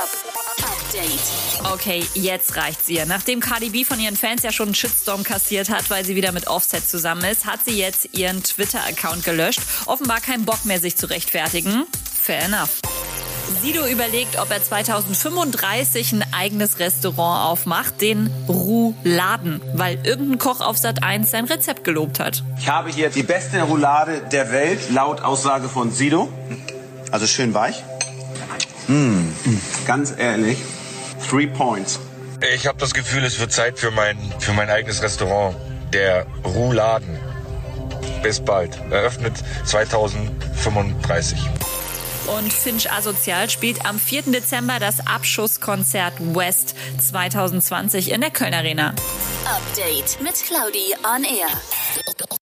Update. Okay, jetzt reicht's ihr. Nachdem Cardi B von ihren Fans ja schon einen Shitstorm kassiert hat, weil sie wieder mit Offset zusammen ist, hat sie jetzt ihren Twitter-Account gelöscht. Offenbar kein Bock mehr, sich zu rechtfertigen. Fair enough. Sido überlegt, ob er 2035 ein eigenes Restaurant aufmacht, den Rouladen, weil irgendein Koch auf Sat 1 sein Rezept gelobt hat. Ich habe hier die beste Roulade der Welt, laut Aussage von Sido. Also schön weich. Mm. Ganz ehrlich, three points. Ich habe das Gefühl, es wird Zeit für mein, für mein eigenes Restaurant, der Rouladen. Bis bald. Eröffnet 2035. Und Finch Asozial spielt am 4. Dezember das Abschusskonzert West 2020 in der Köln Arena. Update mit Claudi on Air.